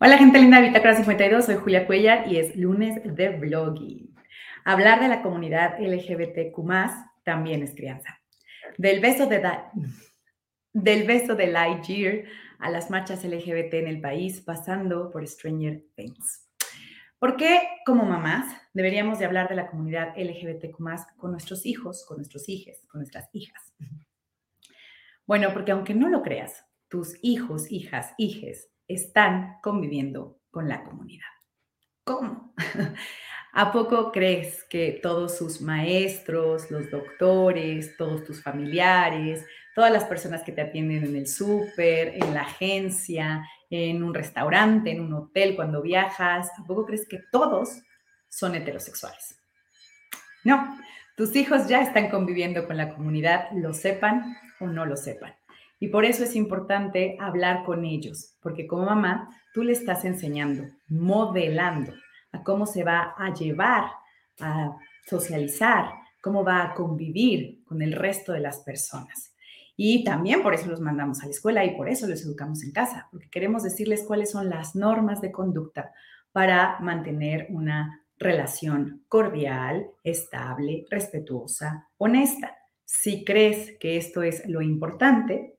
Hola gente linda de Bitácora 52, soy Julia Cuellar y es lunes de blogging. Hablar de la comunidad LGBTQ+, también es crianza. Del beso de, del beso de Lightyear a las marchas LGBT en el país, pasando por Stranger Things. ¿Por qué como mamás deberíamos de hablar de la comunidad LGBTQ+, con nuestros hijos, con nuestros hijos, con nuestras hijas? Bueno, porque aunque no lo creas, tus hijos, hijas, hijes están conviviendo con la comunidad. ¿Cómo? ¿A poco crees que todos sus maestros, los doctores, todos tus familiares, todas las personas que te atienden en el súper, en la agencia, en un restaurante, en un hotel, cuando viajas, ¿a poco crees que todos son heterosexuales? No, tus hijos ya están conviviendo con la comunidad, lo sepan o no lo sepan. Y por eso es importante hablar con ellos, porque como mamá, tú le estás enseñando, modelando a cómo se va a llevar, a socializar, cómo va a convivir con el resto de las personas. Y también por eso los mandamos a la escuela y por eso los educamos en casa, porque queremos decirles cuáles son las normas de conducta para mantener una relación cordial, estable, respetuosa, honesta. Si crees que esto es lo importante,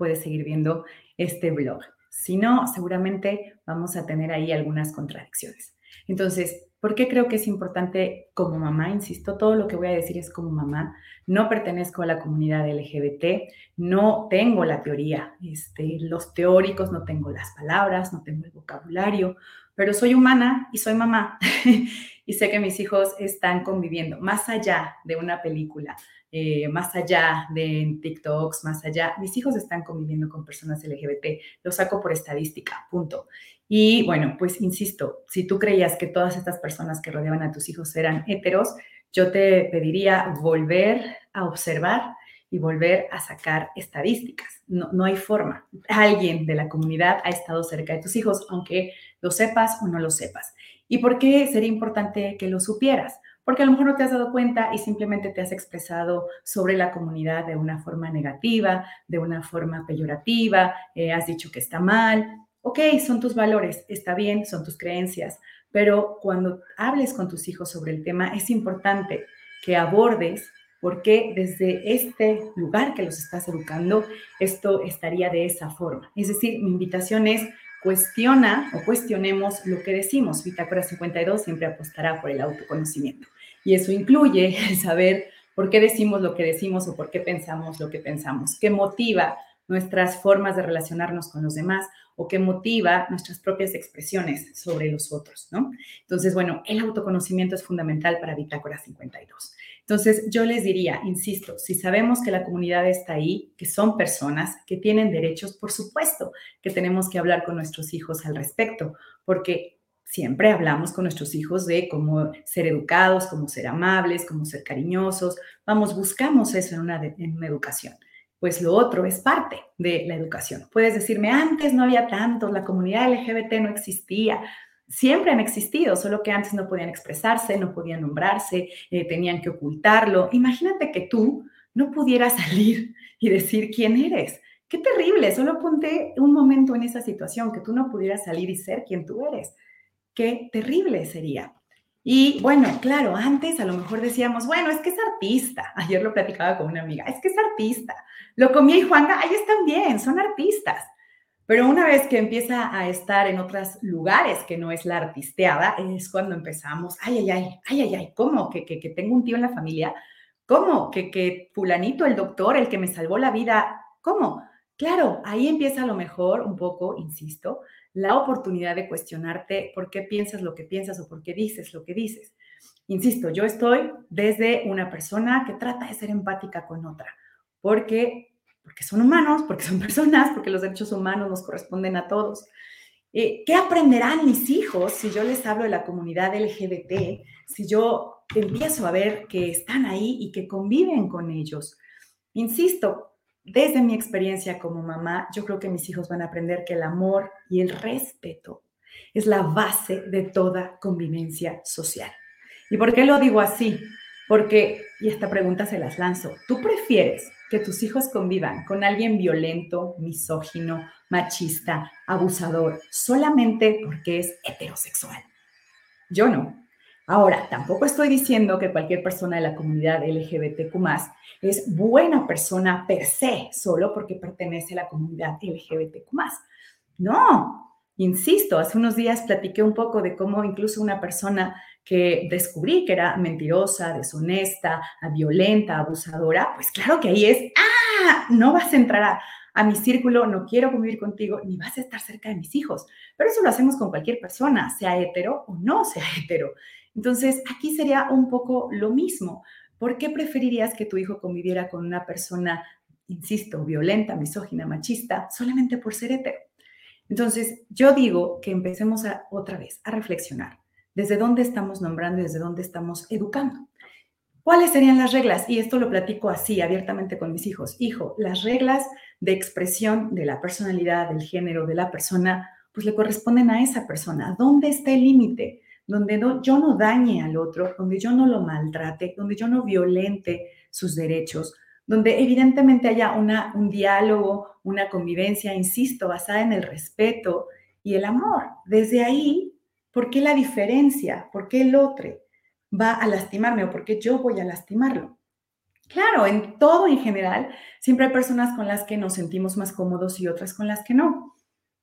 puedes seguir viendo este blog. Si no, seguramente vamos a tener ahí algunas contradicciones. Entonces, ¿por qué creo que es importante como mamá? Insisto, todo lo que voy a decir es como mamá. No pertenezco a la comunidad LGBT, no tengo la teoría, este, los teóricos, no tengo las palabras, no tengo el vocabulario, pero soy humana y soy mamá. y sé que mis hijos están conviviendo más allá de una película, eh, más allá de TikToks, más allá, mis hijos están conviviendo con personas LGBT, lo saco por estadística, punto. Y bueno, pues insisto, si tú creías que todas estas personas que rodeaban a tus hijos eran heteros, yo te pediría volver a observar y volver a sacar estadísticas. No, no hay forma. Alguien de la comunidad ha estado cerca de tus hijos, aunque lo sepas o no lo sepas. ¿Y por qué sería importante que lo supieras? porque a lo mejor no te has dado cuenta y simplemente te has expresado sobre la comunidad de una forma negativa, de una forma peyorativa, eh, has dicho que está mal. Ok, son tus valores, está bien, son tus creencias, pero cuando hables con tus hijos sobre el tema, es importante que abordes por qué desde este lugar que los estás educando, esto estaría de esa forma. Es decir, mi invitación es cuestiona o cuestionemos lo que decimos. Bitácora 52 siempre apostará por el autoconocimiento. Y eso incluye el saber por qué decimos lo que decimos o por qué pensamos lo que pensamos, qué motiva nuestras formas de relacionarnos con los demás o qué motiva nuestras propias expresiones sobre los otros, ¿no? Entonces, bueno, el autoconocimiento es fundamental para Bitácora 52. Entonces, yo les diría, insisto, si sabemos que la comunidad está ahí, que son personas que tienen derechos, por supuesto que tenemos que hablar con nuestros hijos al respecto, porque siempre hablamos con nuestros hijos de cómo ser educados, cómo ser amables, cómo ser cariñosos. Vamos, buscamos eso en una educación. Pues lo otro es parte de la educación. Puedes decirme, antes no había tanto, la comunidad LGBT no existía. Siempre han existido, solo que antes no podían expresarse, no podían nombrarse, eh, tenían que ocultarlo. Imagínate que tú no pudieras salir y decir quién eres. Qué terrible, solo ponte un momento en esa situación, que tú no pudieras salir y ser quien tú eres qué terrible sería. Y bueno, claro, antes a lo mejor decíamos, bueno, es que es artista. Ayer lo platicaba con una amiga, es que es artista. Lo comí y Juanga, ahí están bien, son artistas. Pero una vez que empieza a estar en otros lugares que no es la artisteada, es cuando empezamos, ay, ay, ay, ay, ay, ay, ¿cómo? Que, que, que tengo un tío en la familia. ¿Cómo? Que, que fulanito, el doctor, el que me salvó la vida, ¿cómo? Claro, ahí empieza a lo mejor un poco, insisto, la oportunidad de cuestionarte por qué piensas lo que piensas o por qué dices lo que dices. Insisto, yo estoy desde una persona que trata de ser empática con otra, porque, porque son humanos, porque son personas, porque los derechos humanos nos corresponden a todos. Eh, ¿Qué aprenderán mis hijos si yo les hablo de la comunidad LGBT, si yo empiezo a ver que están ahí y que conviven con ellos? Insisto, desde mi experiencia como mamá, yo creo que mis hijos van a aprender que el amor y el respeto es la base de toda convivencia social. ¿Y por qué lo digo así? Porque, y esta pregunta se las lanzo, ¿tú prefieres que tus hijos convivan con alguien violento, misógino, machista, abusador, solamente porque es heterosexual. Yo no. Ahora, tampoco estoy diciendo que cualquier persona de la comunidad LGBTQ es buena persona per se, solo porque pertenece a la comunidad LGBTQ. No, insisto, hace unos días platiqué un poco de cómo incluso una persona que descubrí que era mentirosa, deshonesta, violenta, abusadora, pues claro que ahí es, ah, no vas a entrar a, a mi círculo, no quiero convivir contigo, ni vas a estar cerca de mis hijos. Pero eso lo hacemos con cualquier persona, sea hetero o no sea hetero. Entonces, aquí sería un poco lo mismo. ¿Por qué preferirías que tu hijo conviviera con una persona, insisto, violenta, misógina, machista, solamente por ser hetero? Entonces, yo digo que empecemos a, otra vez a reflexionar desde dónde estamos nombrando y desde dónde estamos educando. ¿Cuáles serían las reglas? Y esto lo platico así, abiertamente con mis hijos. Hijo, las reglas de expresión de la personalidad, del género, de la persona, pues le corresponden a esa persona. ¿Dónde está el límite? Donde yo no dañe al otro, donde yo no lo maltrate, donde yo no violente sus derechos, donde evidentemente haya un diálogo, una convivencia, insisto, basada en el respeto y el amor. Desde ahí, ¿por qué la diferencia? ¿Por qué el otro? va a lastimarme o porque yo voy a lastimarlo. Claro, en todo en general, siempre hay personas con las que nos sentimos más cómodos y otras con las que no.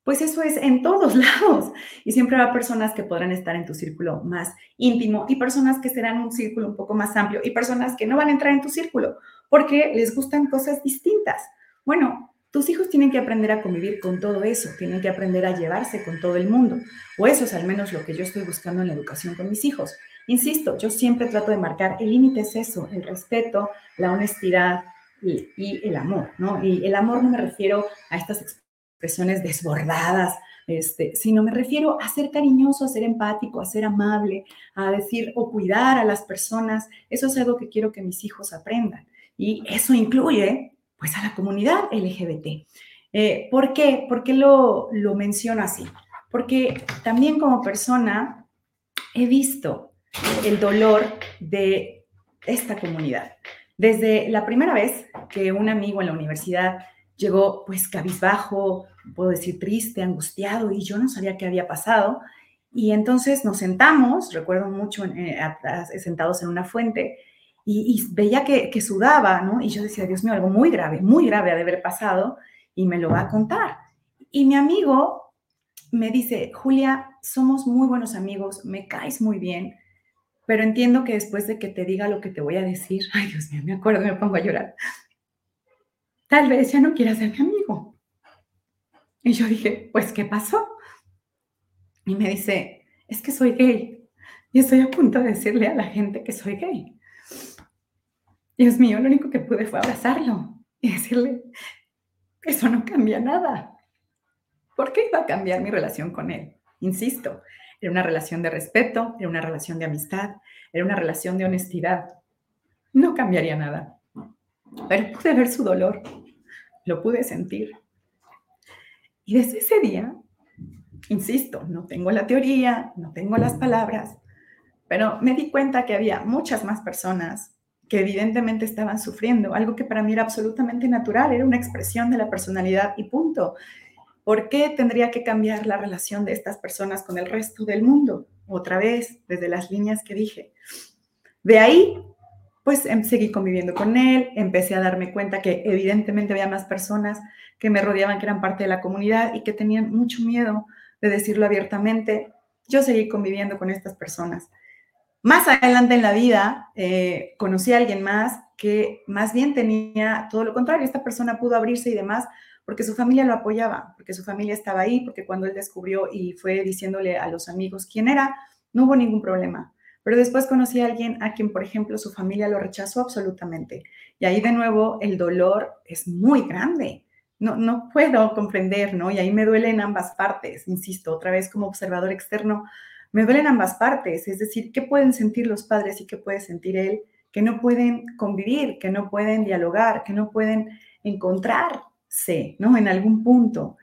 Pues eso es en todos lados. Y siempre habrá personas que podrán estar en tu círculo más íntimo y personas que serán un círculo un poco más amplio y personas que no van a entrar en tu círculo porque les gustan cosas distintas. Bueno, tus hijos tienen que aprender a convivir con todo eso, tienen que aprender a llevarse con todo el mundo. O eso es al menos lo que yo estoy buscando en la educación con mis hijos. Insisto, yo siempre trato de marcar, el límite es eso, el respeto, la honestidad y, el amor, ¿no? Y el amor no me refiero a estas expresiones desbordadas, este, sino me refiero a ser cariñoso, a ser empático, a ser amable, a decir o cuidar a las personas. Eso es algo que quiero que mis hijos aprendan. Y eso incluye, pues, a la comunidad LGBT. Eh, ¿Por qué? ¿Por lo, lo menciono así? Porque también como persona he visto el dolor de esta comunidad. Desde la primera vez que un amigo en la universidad llegó pues cabizbajo, puedo decir triste, angustiado, y yo no sabía qué había pasado. Y entonces nos sentamos, recuerdo mucho, eh, sentados en una fuente, y, veía que, que, sudaba, ¿no? Y yo decía, Dios mío, algo muy grave, muy grave ha de haber pasado, y me lo va a contar. Y mi amigo me dice, Julia, somos muy buenos amigos, me caes muy bien, pero entiendo que después de que te diga lo que te voy a decir, ay Dios mío, me acuerdo, me pongo a llorar, tal vez ya no quieras ser mi amigo. Y yo dije, pues, ¿qué pasó? Y me dice, es que soy gay y estoy a punto de decirle a la gente que soy gay. Dios mío, lo único que pude fue abrazarlo y decirle, eso no cambia nada. ¿Por qué iba a cambiar mi relación con él? Insisto, era una relación de respeto, era una relación de amistad, era una relación de honestidad. No cambiaría nada. Pero pude ver su dolor, lo pude sentir. Y desde ese día, insisto, no tengo la teoría, no tengo las palabras, pero me di cuenta que había muchas más personas que evidentemente estaban sufriendo, algo que para mí era absolutamente natural, era una expresión de la personalidad y punto. ¿Por qué tendría que cambiar la relación de estas personas con el resto del mundo? Otra vez, desde las líneas que dije. De ahí, pues em, seguí conviviendo con él, empecé a darme cuenta que evidentemente había más personas que me rodeaban, que eran parte de la comunidad y que tenían mucho miedo de decirlo abiertamente. Yo seguí conviviendo con estas personas. Más adelante en la vida, eh, conocí a alguien más que más bien tenía todo lo contrario. Esta persona pudo abrirse y demás, porque su familia lo apoyaba, porque su familia estaba ahí, porque cuando él descubrió y fue diciéndole a los amigos quién era, no hubo ningún problema. Pero después conocí a alguien a quien, por ejemplo, su familia lo rechazó absolutamente. Y ahí de nuevo el dolor es muy grande. No, no puedo comprender, ¿no? Y ahí me duele en ambas partes, insisto, otra vez como observador externo, me duelen ambas partes. Es decir, ¿qué pueden sentir los padres y qué puede sentir él? Que no pueden convivir, que no pueden dialogar, que no pueden encontrar sé, ¿no? En algún punto.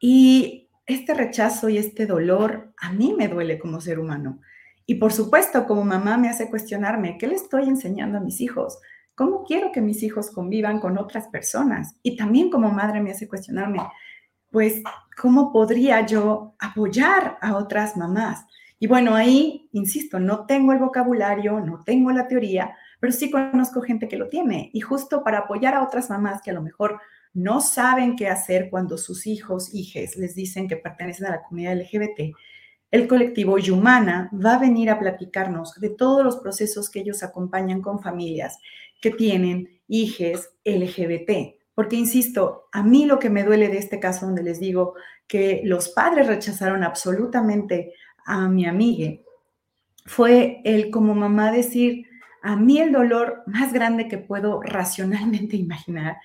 Y este rechazo y este dolor a mí me duele como ser humano. Y por supuesto, como mamá me hace cuestionarme, ¿qué le estoy enseñando a mis hijos? ¿Cómo quiero que mis hijos convivan con otras personas? Y también como madre me hace cuestionarme, pues, ¿cómo podría yo apoyar a otras mamás? Y bueno, ahí, insisto, no tengo el vocabulario, no tengo la teoría, pero sí conozco gente que lo tiene. Y justo para apoyar a otras mamás que a lo mejor no saben qué hacer cuando sus hijos, hijes, les dicen que pertenecen a la comunidad LGBT, el colectivo Yumana va a venir a platicarnos de todos los procesos que ellos acompañan con familias que tienen hijes LGBT. Porque, insisto, a mí lo que me duele de este caso donde les digo que los padres rechazaron absolutamente a mi amiga fue el como mamá decir, a mí el dolor más grande que puedo racionalmente imaginar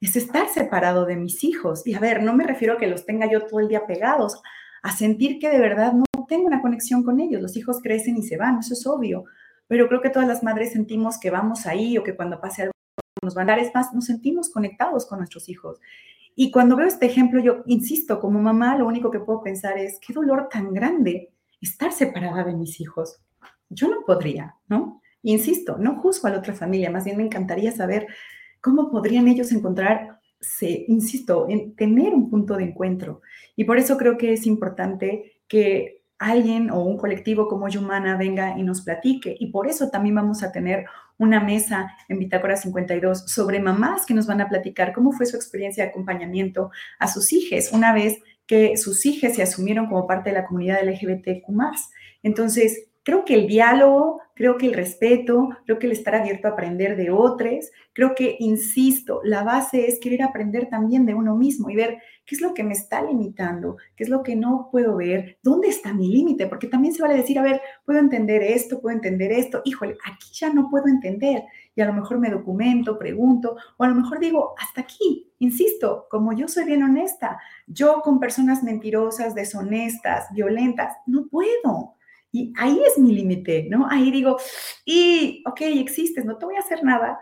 es estar separado de mis hijos. Y a ver, no me refiero a que los tenga yo todo el día pegados, a sentir que de verdad no tengo una conexión con ellos. Los hijos crecen y se van, eso es obvio. Pero creo que todas las madres sentimos que vamos ahí o que cuando pase algo nos van a dar, es más, nos sentimos conectados con nuestros hijos. Y cuando veo este ejemplo, yo insisto, como mamá, lo único que puedo pensar es, qué dolor tan grande estar separada de mis hijos. Yo no podría, ¿no? Insisto, no juzgo a la otra familia, más bien me encantaría saber cómo podrían ellos encontrar, insisto, en tener un punto de encuentro. Y por eso creo que es importante que alguien o un colectivo como Yumana venga y nos platique. Y por eso también vamos a tener una mesa en Bitácora 52 sobre mamás que nos van a platicar cómo fue su experiencia de acompañamiento a sus hijos una vez que sus hijas se asumieron como parte de la comunidad LGBTQ. Entonces, creo que el diálogo, creo que el respeto, creo que el estar abierto a aprender de otros, creo que, insisto, la base es querer aprender también de uno mismo y ver qué es lo que me está limitando, qué es lo que no puedo ver, dónde está mi límite, porque también se vale decir, a ver, puedo entender esto, puedo entender esto, híjole, aquí ya no puedo entender y a lo mejor me documento, pregunto, o a lo mejor digo, hasta aquí, insisto, como yo soy bien honesta, yo con personas mentirosas, deshonestas, violentas, no puedo. Y ahí es mi límite, ¿no? Ahí digo, y, ok, existes, no te voy a hacer nada,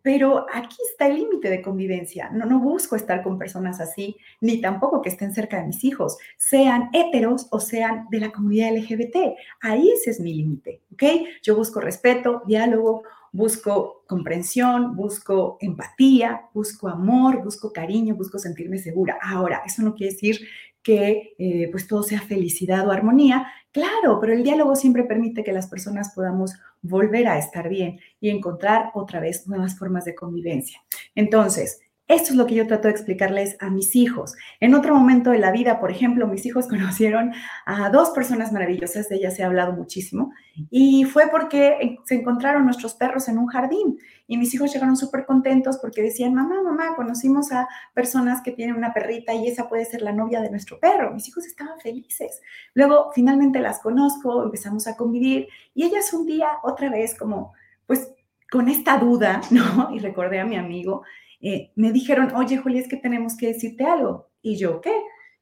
pero aquí está el límite de convivencia. No, no busco estar con personas así, ni tampoco que estén cerca de mis hijos, sean heteros o sean de la comunidad LGBT. Ahí ese es mi límite, ¿ok? Yo busco respeto, diálogo, busco comprensión, busco empatía, busco amor, busco cariño, busco sentirme segura. Ahora, eso no quiere decir que eh, pues todo sea felicidad o armonía. Claro, pero el diálogo siempre permite que las personas podamos volver a estar bien y encontrar otra vez nuevas formas de convivencia. Entonces, esto es lo que yo trato de explicarles a mis hijos. En otro momento de la vida, por ejemplo, mis hijos conocieron a dos personas maravillosas, de ellas he hablado muchísimo, y fue porque se encontraron nuestros perros en un jardín. Y mis hijos llegaron súper contentos porque decían, mamá, mamá, conocimos a personas que tienen una perrita y esa puede ser la novia de nuestro perro. Mis hijos estaban felices. Luego, finalmente las conozco, empezamos a convivir y ellas un día, otra vez, como, pues, con esta duda, ¿no? Y recordé a mi amigo eh, me dijeron, oye, Julia, es que tenemos que decirte algo. Y yo, ¿qué?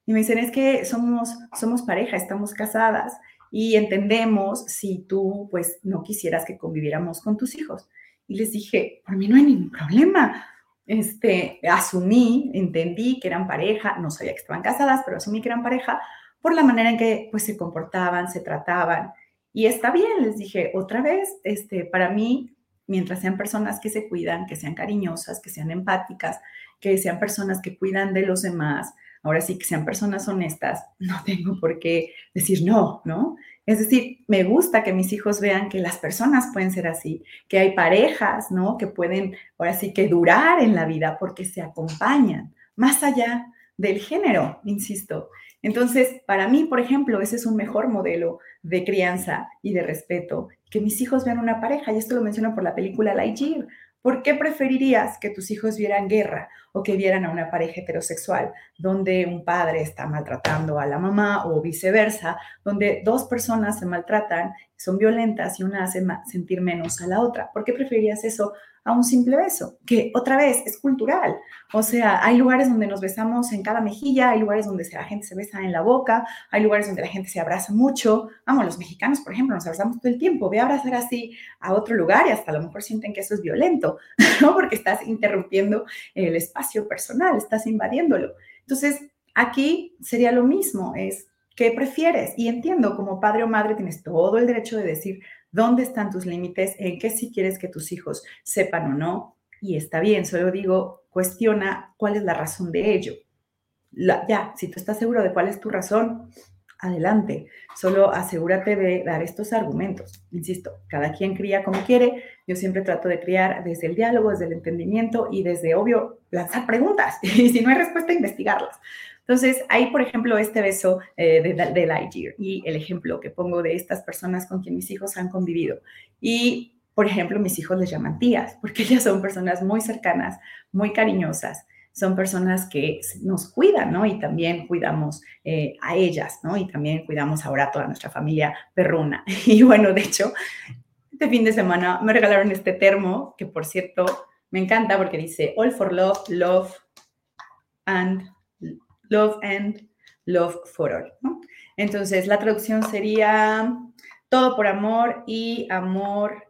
Y me dicen, es que somos, somos pareja, estamos casadas y entendemos si tú, pues, no quisieras que conviviéramos con tus hijos. Y les dije, por mí no hay ningún problema. Este, asumí, entendí que eran pareja, no sabía que estaban casadas, pero asumí que eran pareja por la manera en que, pues, se comportaban, se trataban. Y está bien, les dije, otra vez, este, para mí mientras sean personas que se cuidan, que sean cariñosas, que sean empáticas, que sean personas que cuidan de los demás, ahora sí que sean personas honestas, no tengo por qué decir no, ¿no? Es decir, me gusta que mis hijos vean que las personas pueden ser así, que hay parejas, ¿no? Que pueden, ahora sí que durar en la vida porque se acompañan, más allá del género, insisto. Entonces, para mí, por ejemplo, ese es un mejor modelo de crianza y de respeto, que mis hijos vean una pareja, y esto lo menciono por la película Lightyear. ¿Por qué preferirías que tus hijos vieran guerra o que vieran a una pareja heterosexual donde un padre está maltratando a la mamá o viceversa, donde dos personas se maltratan, son violentas y una hace sentir menos a la otra? ¿Por qué preferirías eso a un simple beso, que otra vez es cultural. O sea, hay lugares donde nos besamos en cada mejilla, hay lugares donde la gente se besa en la boca, hay lugares donde la gente se abraza mucho. Vamos, los mexicanos, por ejemplo, nos abrazamos todo el tiempo. Ve a abrazar así a otro lugar y hasta a lo mejor sienten que eso es violento, ¿no? Porque estás interrumpiendo el espacio personal, estás invadiéndolo. Entonces, aquí sería lo mismo, es ¿qué prefieres? Y entiendo, como padre o madre tienes todo el derecho de decir, dónde están tus límites, en qué si quieres que tus hijos sepan o no. Y está bien, solo digo, cuestiona cuál es la razón de ello. ya, si tú estás seguro de cuál es tu razón, adelante. Solo asegúrate de dar estos argumentos. Insisto, cada quien cría como quiere. Yo siempre trato de criar desde el diálogo, desde el entendimiento y desde, obvio, lanzar preguntas. Y si no hay respuesta, investigarlas. Entonces, hay, por ejemplo, este beso eh, de, de Lightyear y el ejemplo que pongo de estas personas con quien mis hijos han convivido. Y, por ejemplo, mis hijos les llaman tías, porque ellas son personas muy cercanas, muy cariñosas, son personas que nos cuidan, ¿no? Y también cuidamos eh, a ellas, ¿no? Y también cuidamos ahora a toda nuestra familia perruna. Y bueno, de hecho, este fin de semana me regalaron este termo, que por cierto me encanta porque dice All for Love, Love and Love and Love for All, ¿no? Entonces, la traducción sería todo por amor y amor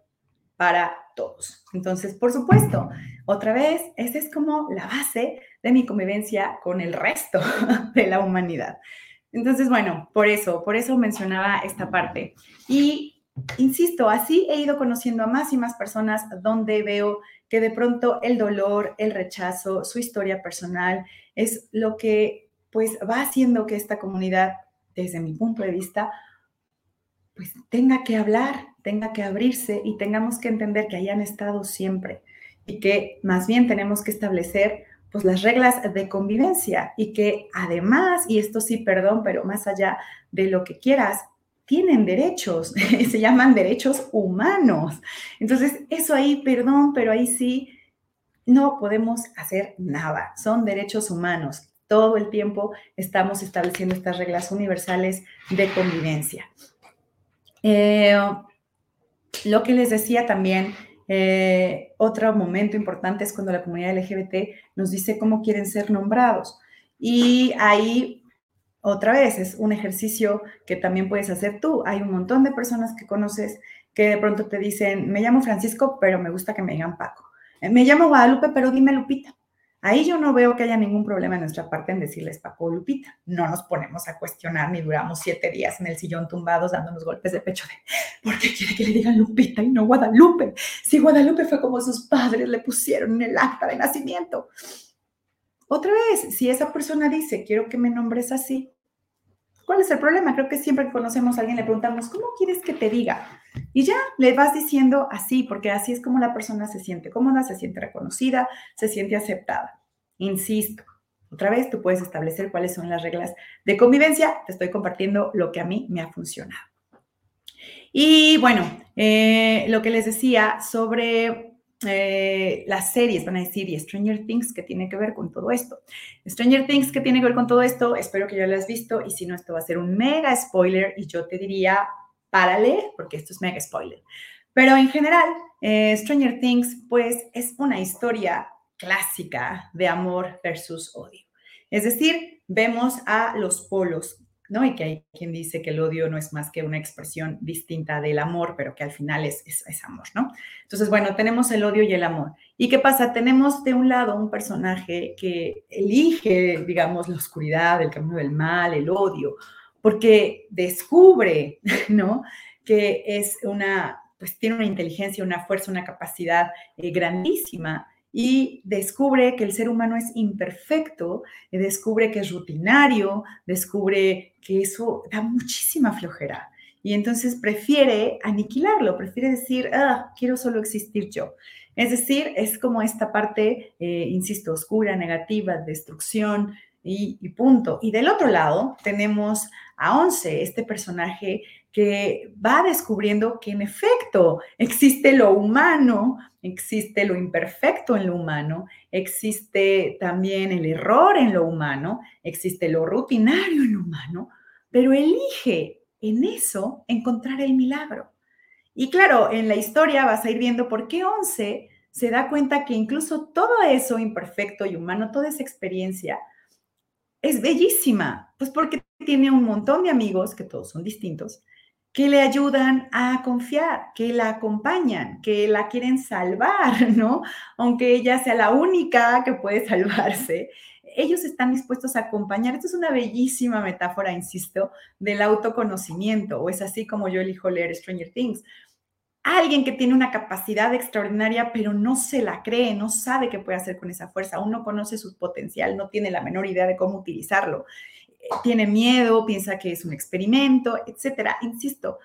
para todos. Entonces, por supuesto, otra vez, esa es como la base de mi convivencia con el resto de la humanidad. Entonces, bueno, por eso, por eso mencionaba esta parte. Y insisto, así he ido conociendo a más y más personas donde veo que de pronto el dolor, el rechazo, su historia personal es lo que pues va haciendo que esta comunidad, desde mi punto de vista, pues tenga que hablar, tenga que abrirse y tengamos que entender que hayan estado siempre y que más bien tenemos que establecer pues las reglas de convivencia y que además, y esto sí, perdón, pero más allá de lo que quieras, tienen derechos, se llaman derechos humanos. Entonces, eso ahí, perdón, pero ahí sí no podemos hacer nada. Son derechos humanos. Todo el tiempo estamos estableciendo estas reglas universales de convivencia. Eh, lo que les decía también, eh, otro momento importante es cuando la comunidad LGBT nos dice cómo quieren ser nombrados. Y ahí, otra vez, es un ejercicio que también puedes hacer tú. Hay un montón de personas que conoces que de pronto te dicen, me llamo Francisco, pero me gusta que me digan Paco. Eh, me llamo Guadalupe, pero dime Lupita. Ahí yo no veo que haya ningún problema en nuestra parte en decirles Paco Lupita. No nos ponemos a cuestionar ni duramos siete días en el sillón tumbados dándonos golpes de pecho de ¿por qué quiere que le digan Lupita y no Guadalupe? Si Guadalupe fue como sus padres le pusieron en el acta de nacimiento. Otra vez, si esa persona dice quiero que me nombres así, ¿cuál es el problema? Creo que siempre que conocemos a alguien le preguntamos ¿cómo quieres que te diga? Y ya le vas diciendo así, porque así es como la persona se siente cómoda, se siente reconocida, se siente aceptada. Insisto, otra vez tú puedes establecer cuáles son las reglas de convivencia. Te estoy compartiendo lo que a mí me ha funcionado. Y bueno, eh, lo que les decía sobre eh, las series, van a decir, y Stranger Things, que tiene que ver con todo esto. Stranger Things, que tiene que ver con todo esto, espero que ya lo has visto, y si no, esto va a ser un mega spoiler, y yo te diría, leer, porque esto es mega spoiler. Pero en general, eh, Stranger Things, pues es una historia clásica de amor versus odio. Es decir, vemos a los polos, ¿no? Y que hay quien dice que el odio no es más que una expresión distinta del amor, pero que al final es, es, es amor, ¿no? Entonces, bueno, tenemos el odio y el amor. ¿Y qué pasa? Tenemos de un lado un personaje que elige, digamos, la oscuridad, el camino del mal, el odio, porque descubre, ¿no? Que es una, pues tiene una inteligencia, una fuerza, una capacidad eh, grandísima y descubre que el ser humano es imperfecto, descubre que es rutinario, descubre que eso da muchísima flojera. Y entonces prefiere aniquilarlo, prefiere decir, ah, quiero solo existir yo. Es decir, es como esta parte, eh, insisto, oscura, negativa, destrucción, y, punto. Y del otro lado tenemos a Once, este personaje que va descubriendo que en efecto existe lo humano, existe lo imperfecto en lo humano, existe también el error en lo humano, existe lo rutinario en lo humano, pero elige en eso encontrar el milagro. Y claro, en la historia vas a ir viendo por qué Once se da cuenta que incluso todo eso imperfecto y humano, toda esa experiencia, es bellísima, pues porque tiene un montón de amigos, que todos son distintos, que le ayudan a confiar, que la acompañan, que la quieren salvar, ¿no? Aunque ella sea la única que puede salvarse, ellos están dispuestos a acompañar. Esto es una bellísima metáfora, insisto, del autoconocimiento, o es así como yo elijo leer Stranger Things. Alguien que tiene una capacidad extraordinaria, pero no se la cree, no sabe qué puede hacer con esa fuerza, aún no conoce su potencial, no tiene la menor idea de cómo utilizarlo, eh, tiene miedo, piensa que es un experimento, etcétera. Insisto,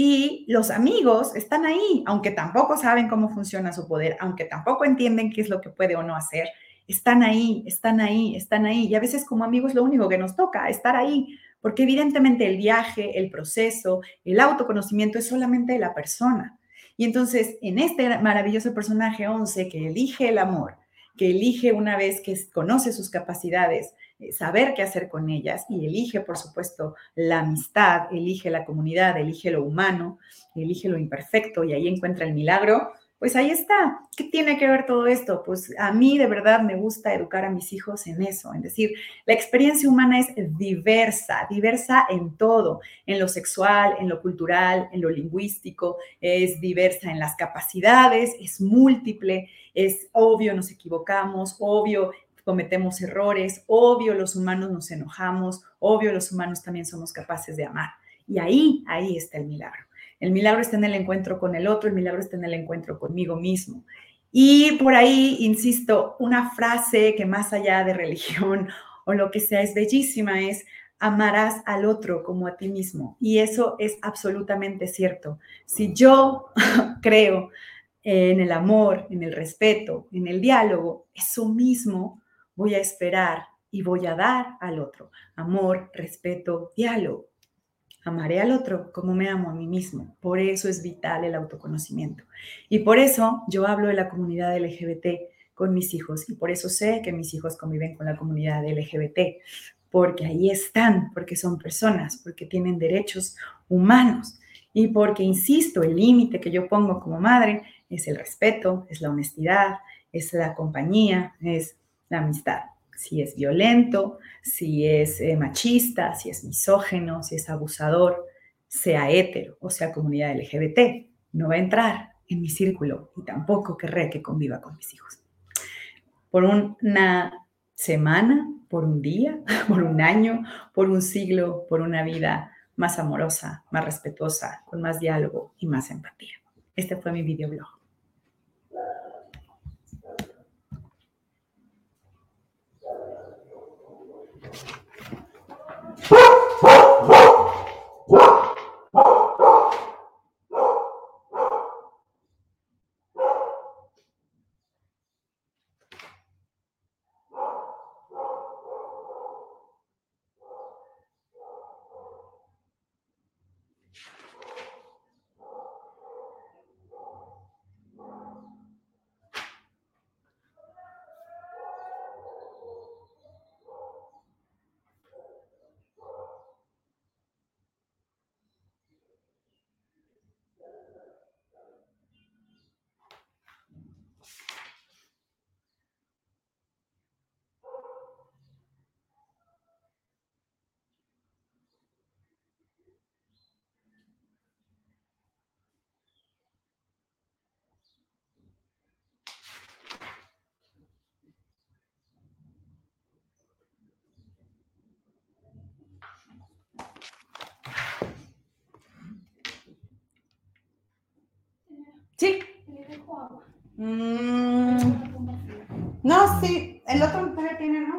y los amigos están ahí, aunque tampoco saben cómo funciona su poder, aunque tampoco entienden qué es lo que puede o no hacer, están ahí, están ahí, están ahí. Y a veces como amigos lo único que nos toca, estar ahí, porque evidentemente el viaje, el proceso, el autoconocimiento es solamente de la persona. Y entonces, en este maravilloso personaje 11 que elige el amor, que elige una vez que conoce sus capacidades, eh, saber qué hacer con ellas y elige, por supuesto, la amistad, elige la comunidad, elige lo humano, elige lo imperfecto y ahí encuentra el milagro, pues ahí está. ¿Qué tiene que ver todo esto? Pues a mí de verdad me gusta educar a mis hijos en eso, en decir, la experiencia humana es diversa, diversa en todo, en lo sexual, en lo cultural, en lo lingüístico, es diversa en las capacidades, es múltiple, es obvio nos equivocamos, obvio cometemos errores, obvio los humanos nos enojamos, obvio los humanos también somos capaces de amar. Y ahí, ahí está el milagro. El milagro está en el encuentro con el otro, el milagro está en el encuentro conmigo mismo. Y por ahí, insisto, una frase que más allá de religión o lo que sea es bellísima es, amarás al otro como a ti mismo. Y eso es absolutamente cierto. Si yo creo en el amor, en el respeto, en el diálogo, eso mismo voy a esperar y voy a dar al otro. Amor, respeto, diálogo. Amaré al otro como me amo a mí mismo. Por eso es vital el autoconocimiento. Y por eso yo hablo de la comunidad LGBT con mis hijos y por eso sé que mis hijos conviven con la comunidad LGBT, porque ahí están, porque son personas, porque tienen derechos humanos y porque, insisto, el límite que yo pongo como madre es el respeto, es la honestidad, es la compañía, es la amistad si es violento, si es eh, machista, si es misógeno, si es abusador, sea hetero o sea comunidad LGBT, no va a entrar en mi círculo y tampoco querré que conviva con mis hijos. Por una semana, por un día, por un año, por un siglo, por una vida más amorosa, más respetuosa, con más diálogo y más empatía. Este fue mi videoblog. Sí. Mm. No, sí. El otro tiene, ¿no?